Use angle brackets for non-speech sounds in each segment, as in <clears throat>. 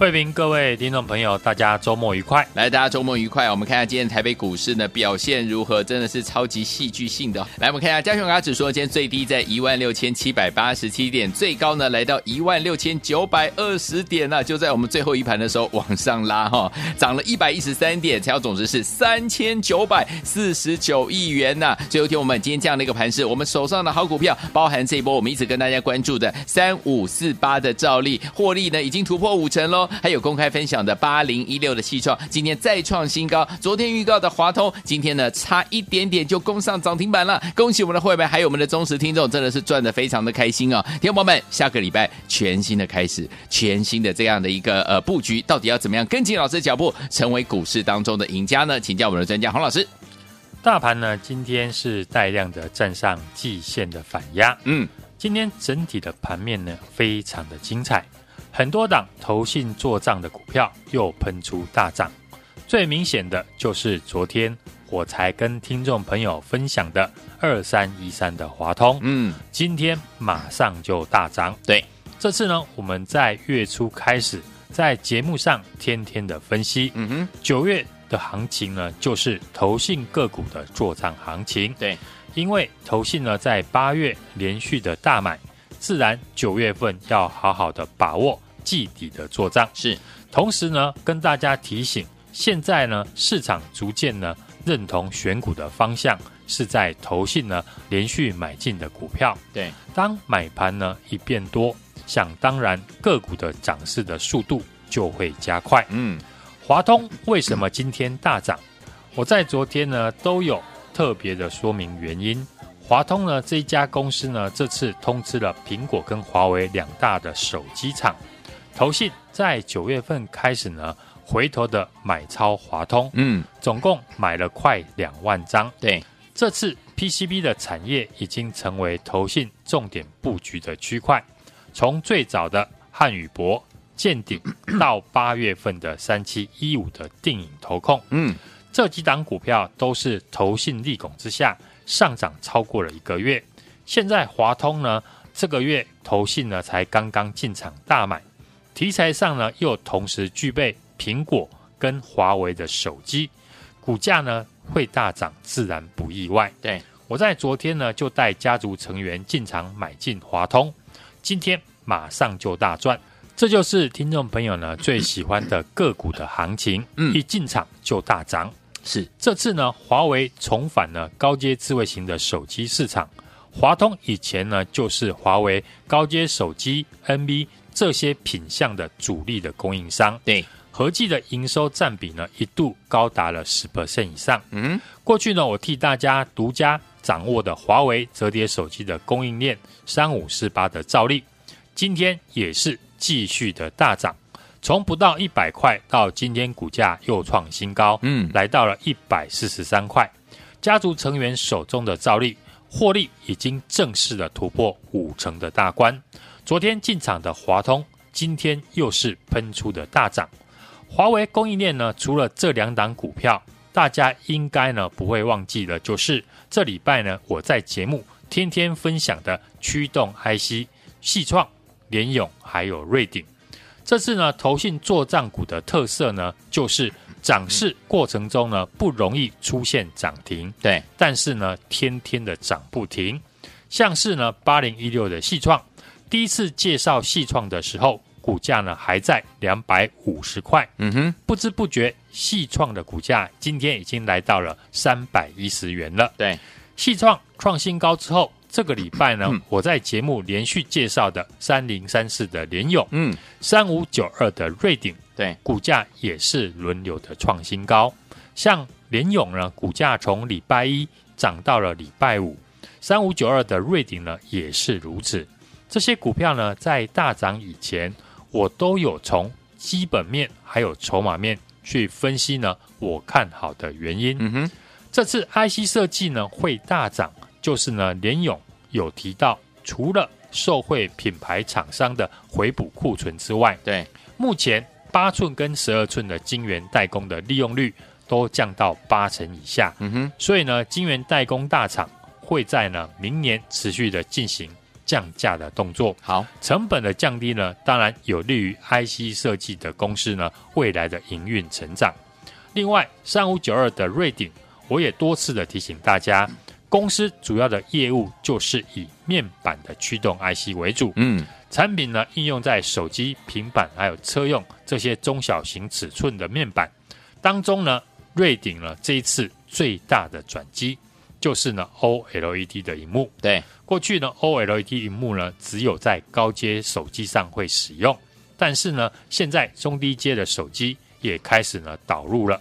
慧平，各位听众朋友，大家周末愉快！来，大家周末愉快。我们看一下今天台北股市呢表现如何，真的是超级戏剧性的。来，我们看一下加权卡指数，今天最低在一万六千七百八十七点，最高呢来到一万六千九百二十点呢，就在我们最后一盘的时候往上拉哈，涨了一百一十三点，成交总值是三千九百四十九亿元呐。最后一天我们今天这样的一个盘势，我们手上的好股票，包含这一波我们一直跟大家关注的三五四八的兆利，获利呢已经突破五成喽。还有公开分享的八零一六的细创，今天再创新高。昨天预告的华通，今天呢差一点点就攻上涨停板了。恭喜我们的会员，还有我们的忠实听众，真的是赚得非常的开心哦。听众朋友们，下个礼拜全新的开始，全新的这样的一个呃布局，到底要怎么样跟紧老师的脚步，成为股市当中的赢家呢？请教我们的专家洪老师。大盘呢今天是带量的站上季线的反压，嗯，今天整体的盘面呢非常的精彩。很多档投信做账的股票又喷出大涨，最明显的就是昨天我才跟听众朋友分享的二三一三的华通，嗯，今天马上就大涨。对，这次呢，我们在月初开始在节目上天天的分析，嗯哼，九月的行情呢，就是投信个股的做账行情。对，因为投信呢在八月连续的大买。自然九月份要好好的把握季底的做账，是。同时呢，跟大家提醒，现在呢市场逐渐呢认同选股的方向是在投信呢连续买进的股票。对，当买盘呢一变多，想当然个股的涨势的速度就会加快。嗯，华通为什么今天大涨？我在昨天呢都有特别的说明原因。华通呢这一家公司呢，这次通知了苹果跟华为两大的手机厂，投信在九月份开始呢，回头的买超华通，嗯，总共买了快两万张。对，这次 PCB 的产业已经成为投信重点布局的区块，从最早的汉语博、见顶到八月份的三七一五的定影投控，嗯，这几档股票都是投信利拱之下。上涨超过了一个月，现在华通呢，这个月投信呢才刚刚进场大买，题材上呢又同时具备苹果跟华为的手机，股价呢会大涨，自然不意外。对，我在昨天呢就带家族成员进场买进华通，今天马上就大赚，这就是听众朋友呢最喜欢的个股的行情，嗯，一进场就大涨。是这次呢，华为重返了高阶智慧型的手机市场。华通以前呢，就是华为高阶手机 NB 这些品项的主力的供应商。对，合计的营收占比呢，一度高达了十 percent 以上。嗯，过去呢，我替大家独家掌握的华为折叠手机的供应链三五四八的照例，今天也是继续的大涨。从不到一百块到今天股价又创新高，嗯，来到了一百四十三块。家族成员手中的照例获利已经正式的突破五成的大关。昨天进场的华通，今天又是喷出的大涨。华为供应链呢，除了这两档股票，大家应该呢不会忘记的，就是这礼拜呢我在节目天天分享的驱动 IC 系创、联咏还有瑞鼎。这次呢，投信做账股的特色呢，就是涨势过程中呢不容易出现涨停，对，但是呢天天的涨不停。像是呢八零一六的细创，第一次介绍细创的时候，股价呢还在两百五十块，嗯哼，不知不觉细创的股价今天已经来到了三百一十元了。对，细创创新高之后。这个礼拜呢，嗯、我在节目连续介绍的三零三四的联勇，嗯，三五九二的瑞鼎，对，股价也是轮流的创新高。像联勇呢，股价从礼拜一涨到了礼拜五，三五九二的瑞鼎呢也是如此。这些股票呢，在大涨以前，我都有从基本面还有筹码面去分析呢，我看好的原因。嗯哼，这次 IC 设计呢会大涨。就是呢，联勇有提到，除了受惠品牌厂商的回补库存之外，对目前八寸跟十二寸的晶圆代工的利用率都降到八成以下。嗯哼，所以呢，晶圆代工大厂会在呢明年持续的进行降价的动作。好，成本的降低呢，当然有利于 IC 设计的公司呢未来的营运成长。另外，三五九二的瑞鼎，我也多次的提醒大家，公司主要的业务就是以面板的驱动 IC 为主。嗯。产品呢，应用在手机、平板还有车用这些中小型尺寸的面板当中呢。瑞鼎呢，这一次最大的转机就是呢 OLED 的荧幕。对，过去呢 OLED 荧幕呢只有在高阶手机上会使用，但是呢现在中低阶的手机也开始呢导入了。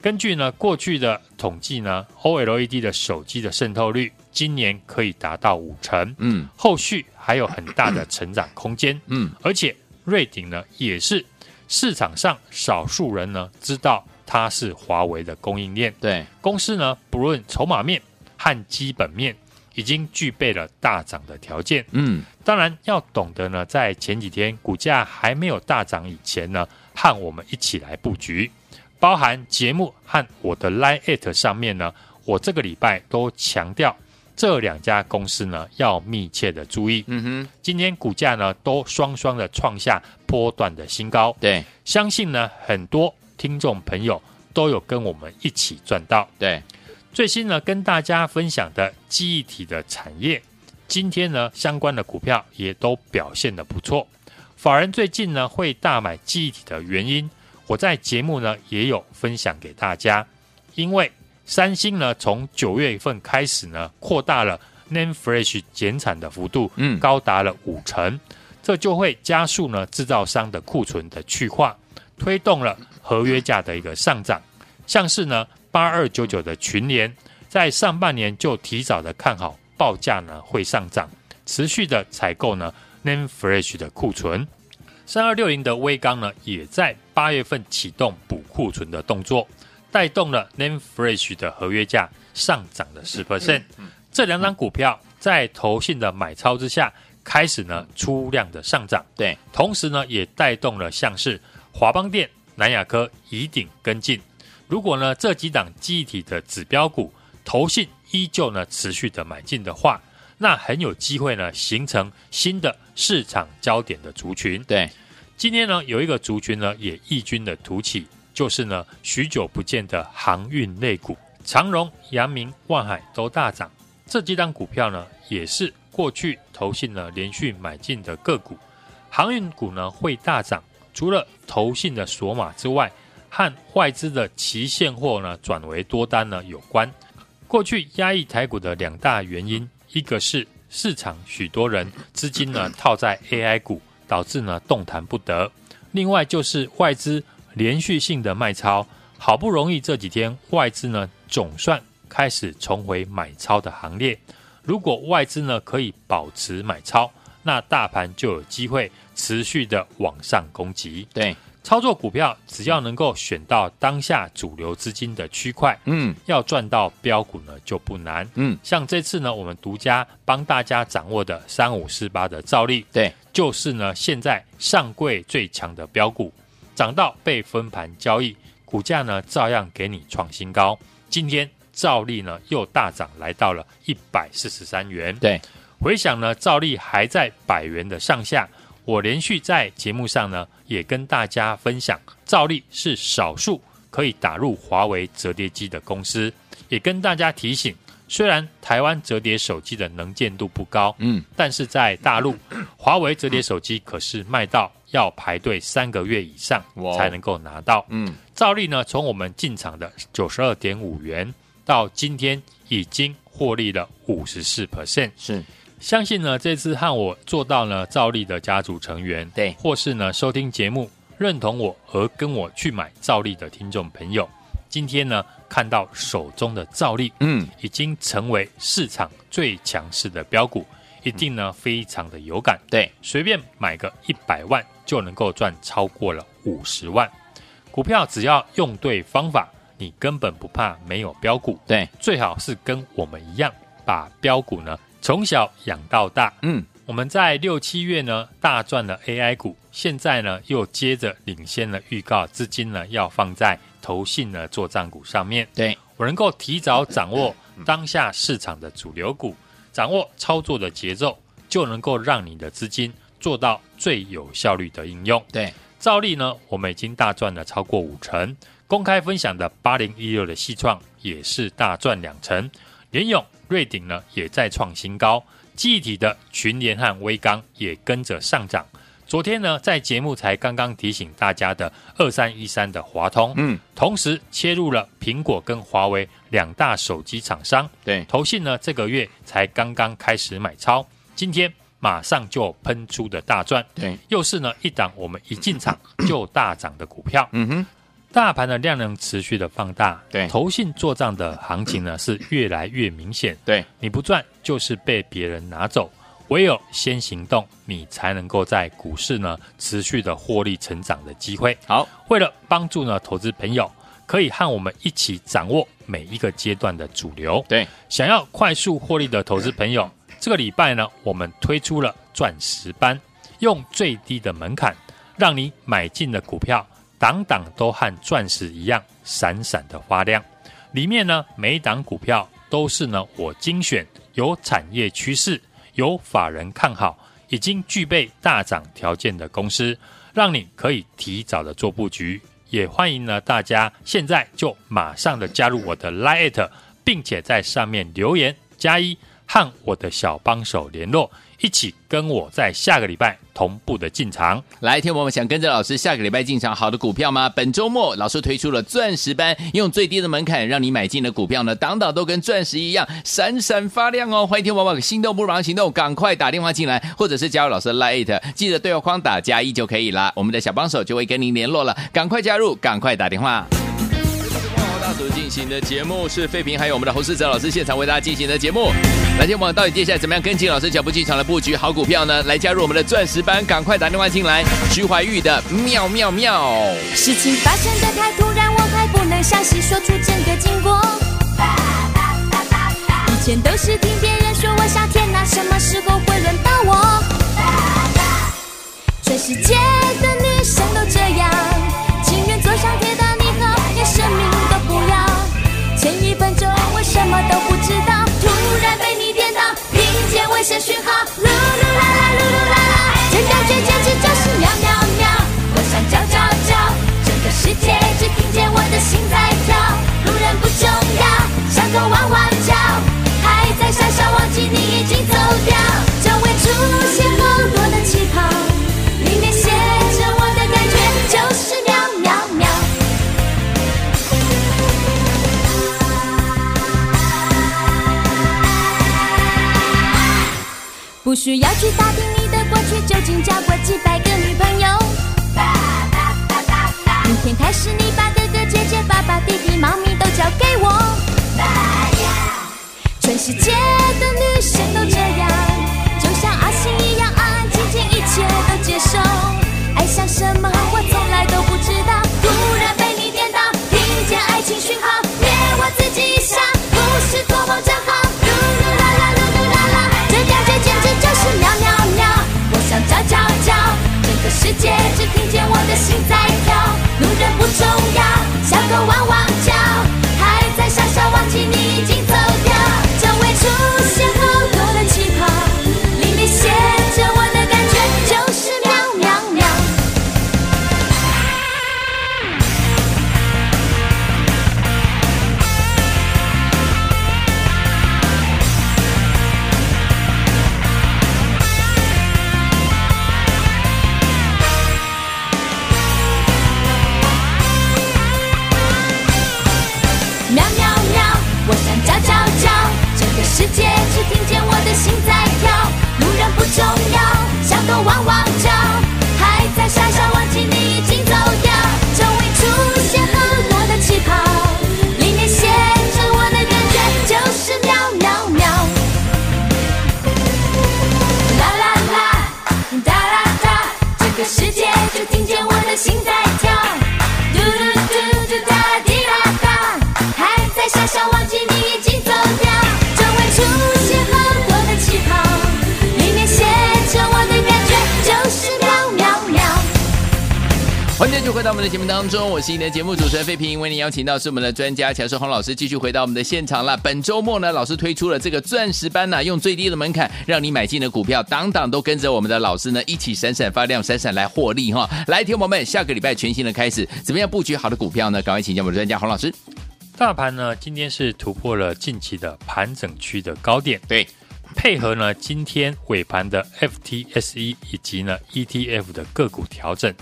根据呢过去的统计呢，OLED 的手机的渗透率今年可以达到五成。嗯，后续。还有很大的成长空间，嗯，而且瑞鼎呢也是市场上少数人呢知道它是华为的供应链，对。公司呢不论筹码面和基本面已经具备了大涨的条件，嗯，当然要懂得呢在前几天股价还没有大涨以前呢和我们一起来布局，包含节目和我的 Line@ 上面呢，我这个礼拜都强调。这两家公司呢，要密切的注意。嗯哼，今天股价呢都双双的创下波段的新高。对，相信呢很多听众朋友都有跟我们一起赚到。对，最新呢跟大家分享的记忆体的产业，今天呢相关的股票也都表现的不错。法人最近呢会大买记忆体的原因，我在节目呢也有分享给大家，因为。三星呢，从九月份开始呢，扩大了 Name Flash 减产的幅度，嗯，高达了五成，这就会加速呢制造商的库存的去化，推动了合约价的一个上涨。像是呢八二九九的群联，在上半年就提早的看好报价呢会上涨，持续的采购呢 Name Flash 的库存。三二六零的威刚呢，也在八月份启动补库存的动作。带动了 Name Fresh 的合约价上涨了十 percent，这两张股票在投信的买超之下，开始呢出量的上涨。对，同时呢也带动了像是华邦电、南亚科、怡鼎跟进。如果呢这几档记忆体的指标股投信依旧呢持续的买进的话，那很有机会呢形成新的市场焦点的族群。对，今天呢有一个族群呢也异军的突起。就是呢，许久不见的航运类股，长荣、阳明、万海都大涨。这几档股票呢，也是过去投信呢连续买进的个股。航运股呢会大涨，除了投信的索码之外，和外资的期现货呢转为多单呢有关。过去压抑台股的两大原因，一个是市场许多人资金呢 <clears throat> 套在 AI 股，导致呢动弹不得；另外就是外资。连续性的卖超，好不容易这几天外资呢总算开始重回买超的行列。如果外资呢可以保持买超，那大盘就有机会持续的往上攻击。对，操作股票只要能够选到当下主流资金的区块，嗯，要赚到标股呢就不难。嗯，像这次呢我们独家帮大家掌握的三五四八的兆利，对，就是呢现在上柜最强的标股。涨到被分盘交易，股价呢照样给你创新高。今天兆利呢又大涨，来到了一百四十三元。对，回想呢兆利还在百元的上下，我连续在节目上呢也跟大家分享，兆利是少数可以打入华为折叠机的公司，也跟大家提醒。虽然台湾折叠手机的能见度不高，嗯，但是在大陆，华为折叠手机可是卖到要排队三个月以上才能够拿到。嗯，照例呢，从我们进场的九十二点五元到今天已经获利了五十四 percent，是相信呢，这次和我做到呢兆利的家族成员，对，或是呢收听节目认同我而跟我去买兆利的听众朋友。今天呢，看到手中的兆利，嗯，已经成为市场最强势的标股，一定呢非常的有感。对，随便买个一百万就能够赚超过了五十万。股票只要用对方法，你根本不怕没有标股。对，最好是跟我们一样，把标股呢从小养到大。嗯，我们在六七月呢大赚了 AI 股，现在呢又接着领先了预告，资金呢要放在投信的做账股上面。对，我能够提早掌握当下市场的主流股，掌握操作的节奏，就能够让你的资金做到最有效率的应用。对，照例呢，我们已经大赚了超过五成。公开分享的八零一六的细创也是大赚两成，联咏、瑞鼎呢也在创新高。记忆体的群联和威刚也跟着上涨。昨天呢，在节目才刚刚提醒大家的二三一三的华通，嗯，同时切入了苹果跟华为两大手机厂商。对，投信呢这个月才刚刚开始买超，今天马上就喷出的大赚。对，又是呢一档我们一进场就大涨的股票。嗯哼。大盘的量能持续的放大，对，投信做账的行情呢 <clears throat> 是越来越明显，对，你不赚就是被别人拿走，唯有先行动，你才能够在股市呢持续的获利成长的机会。好，为了帮助呢投资朋友可以和我们一起掌握每一个阶段的主流，对，想要快速获利的投资朋友，<clears throat> 这个礼拜呢我们推出了钻石班，用最低的门槛让你买进的股票。档档都和钻石一样闪闪的发亮，里面呢每一档股票都是呢我精选有产业趋势、有法人看好、已经具备大涨条件的公司，让你可以提早的做布局。也欢迎呢大家现在就马上的加入我的 Line，并且在上面留言加一，和我的小帮手联络。一起跟我在下个礼拜同步的进场。来，听我们想跟着老师下个礼拜进场好的股票吗？本周末老师推出了钻石班，用最低的门槛让你买进的股票呢，档档都跟钻石一样闪闪发亮哦！欢迎听我们心动不如马上行动，赶快打电话进来，或者是加入老师的 Lite，记得对话框打加一就可以了，我们的小帮手就会跟您联络了，赶快加入，赶快打电话。所进行的节目是废品，还有我们的侯世哲老师现场为大家进行的节目。来天王到底接下来怎么样跟进老师脚步进场来布局好股票呢？来加入我们的钻石班，赶快打电话进来。徐怀钰的妙妙妙，事情发生的太突然，我还不能详细说出整个经过。以前都是听别人说，我想天哪，什么时候会轮到我？全世界危险讯号，噜噜啦啦，噜噜啦啦，这感觉简直就是喵喵喵。我想叫叫叫，整个世界只听见我的心在跳，路人不重要，像个汪汪叫，还在傻笑，忘记你已经走掉，周围出现好多的气泡，不需要去打听你的过去，究竟交过几百个女朋友。明天开始，你把哥哥姐姐、爸爸、弟弟、妈咪都交给我。全世界的女生都这样，就像阿信一样安安静静，一切世界只听见我的心在跳，重要，像个汪汪叫。欢迎继续回到我们的节目当中，我是你的节目主持人费平，为您邀请到是我们的专家乔世宏老师，继续回到我们的现场了。本周末呢，老师推出了这个钻石班呢、用最低的门槛让你买进的股票，档档都跟着我们的老师呢一起闪闪发亮，闪闪来获利哈！来，听友们，下个礼拜全新的开始，怎么样布局好的股票呢？赶快请教我们的专家洪老师。大盘呢，今天是突破了近期的盘整区的高点，对，配合呢今天尾盘的 FTSE 以及呢 ETF 的个股调整。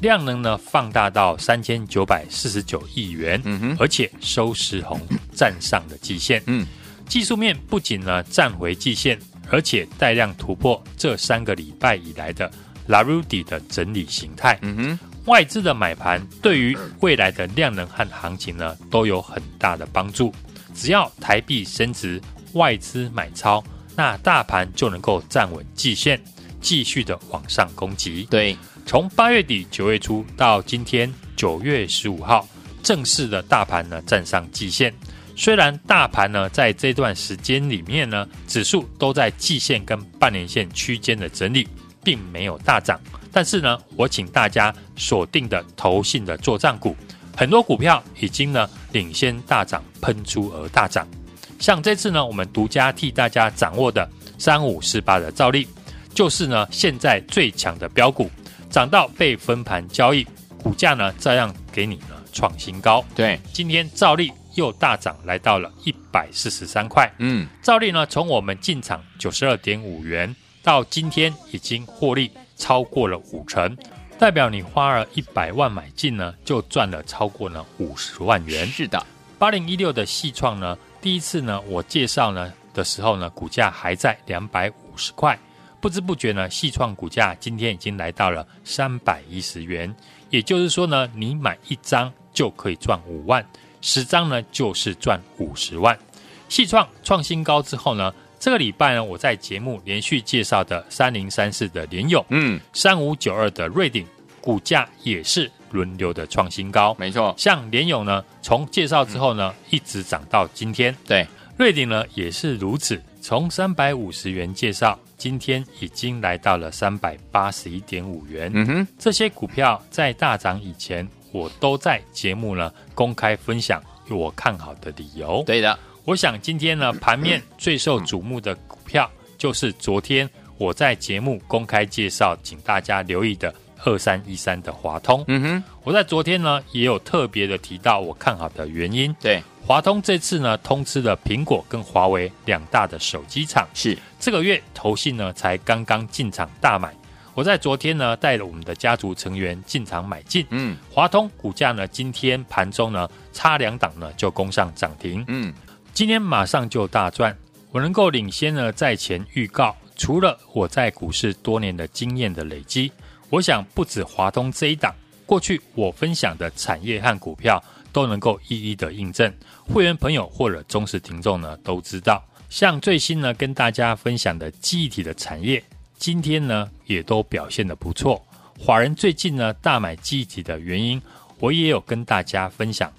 量能呢放大到三千九百四十九亿元，嗯哼，而且收实红站上的季线，嗯，技术面不仅呢站回季线，而且带量突破这三个礼拜以来的拉鲁底的整理形态，嗯哼，外资的买盘对于未来的量能和行情呢都有很大的帮助。只要台币升值，外资买超，那大盘就能够站稳季线，继续的往上攻击。对。从八月底九月初到今天九月十五号，正式的大盘呢站上季线。虽然大盘呢在这段时间里面呢，指数都在季线跟半年线区间的整理，并没有大涨。但是呢，我请大家锁定的投信的作帐股，很多股票已经呢领先大涨，喷出而大涨。像这次呢，我们独家替大家掌握的三五四八的兆利，就是呢现在最强的标股。涨到被分盘交易，股价呢照样给你呢创新高。对，今天照例又大涨，来到了一百四十三块。嗯，照例呢从我们进场九十二点五元到今天已经获利超过了五成，代表你花了一百万买进呢，就赚了超过了五十万元。是的，八零一六的细创呢，第一次呢我介绍呢的时候呢，股价还在两百五十块。不知不觉呢，细创股价今天已经来到了三百一十元，也就是说呢，你买一张就可以赚五万，十张呢就是赚五十万。细创创新高之后呢，这个礼拜呢，我在节目连续介绍的三零三四的联勇，嗯，三五九二的瑞鼎，股价也是轮流的创新高。没错，像联勇呢，从介绍之后呢，一直涨到今天。对，瑞鼎呢也是如此，从三百五十元介绍。今天已经来到了三百八十一点五元。嗯哼，这些股票在大涨以前，我都在节目呢公开分享我看好的理由。对的，我想今天呢盘面最受瞩目的股票，就是昨天我在节目公开介绍，请大家留意的二三一三的华通。嗯哼，我在昨天呢也有特别的提到我看好的原因。对。华通这次呢，通吃了苹果跟华为两大的手机厂，是这个月投信呢才刚刚进场大买。我在昨天呢，带了我们的家族成员进场买进。嗯，华通股价呢，今天盘中呢差两档呢就攻上涨停。嗯，今天马上就大赚。我能够领先呢在前预告，除了我在股市多年的经验的累积，我想不止华通这一档，过去我分享的产业和股票。都能够一一的印证，会员朋友或者忠实听众呢都知道，像最新呢跟大家分享的记忆体的产业，今天呢也都表现得不错。华人最近呢大买记忆体的原因，我也有跟大家分享。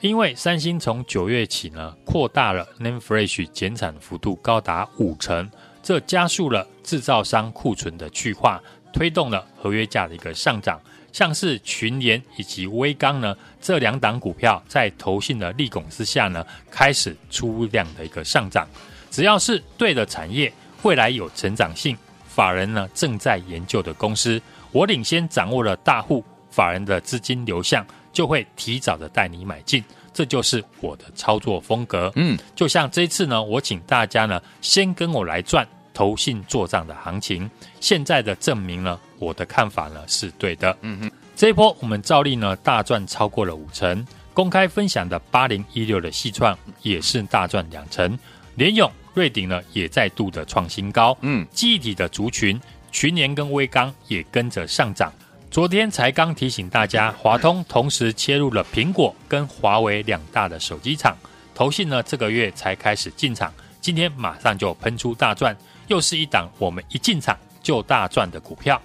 因为三星从九月起呢扩大了 NAND Flash 减产幅度高达五成，这加速了制造商库存的去化，推动了合约价的一个上涨。像是群联以及威刚呢，这两档股票在投信的利拱之下呢，开始出量的一个上涨。只要是对的产业，未来有成长性，法人呢正在研究的公司，我领先掌握了大户法人的资金流向，就会提早的带你买进。这就是我的操作风格。嗯，就像这次呢，我请大家呢先跟我来赚投信做账的行情，现在的证明呢。我的看法呢是对的，嗯哼，这一波我们照例呢大赚超过了五成，公开分享的八零一六的细创也是大赚两成，联勇、瑞鼎呢也再度的创新高，嗯，记忆体的族群群联跟威刚也跟着上涨。昨天才刚提醒大家，华通同时切入了苹果跟华为两大的手机厂，投信呢这个月才开始进场，今天马上就喷出大赚，又是一档我们一进场就大赚的股票。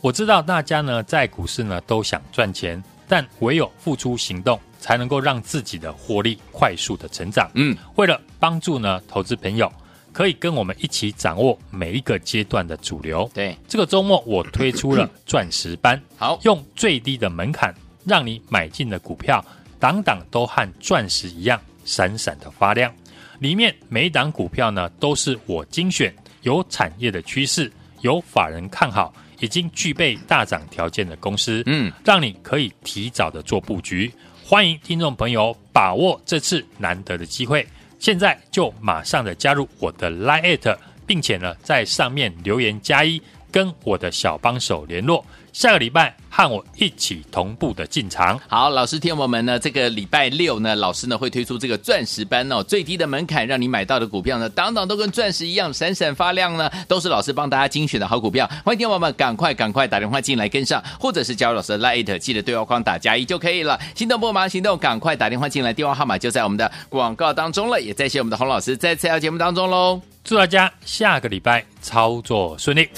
我知道大家呢在股市呢都想赚钱，但唯有付出行动，才能够让自己的获利快速的成长。嗯，为了帮助呢投资朋友可以跟我们一起掌握每一个阶段的主流。对，这个周末我推出了钻石班，<coughs> 好，用最低的门槛，让你买进的股票，档档都和钻石一样闪闪的发亮。里面每一档股票呢，都是我精选，有产业的趋势，有法人看好，已经具备大涨条件的公司，嗯，让你可以提早的做布局。欢迎听众朋友把握这次难得的机会，现在就马上的加入我的 Line@，并且呢，在上面留言加一，跟我的小帮手联络。下个礼拜和我一起同步的进场。好，老师听我们呢，这个礼拜六呢，老师呢会推出这个钻石班哦，最低的门槛，让你买到的股票呢，档档都跟钻石一样闪闪发亮呢，都是老师帮大家精选的好股票。欢迎听我们赶快赶快打电话进来跟上，或者是加入老师的 Line，记得对话框打加一就可以了。心动不忙行动，赶快打电话进来，电话号码就在我们的广告当中了。也再谢我们的洪老师在次要节目当中喽，祝大家下个礼拜操作顺利。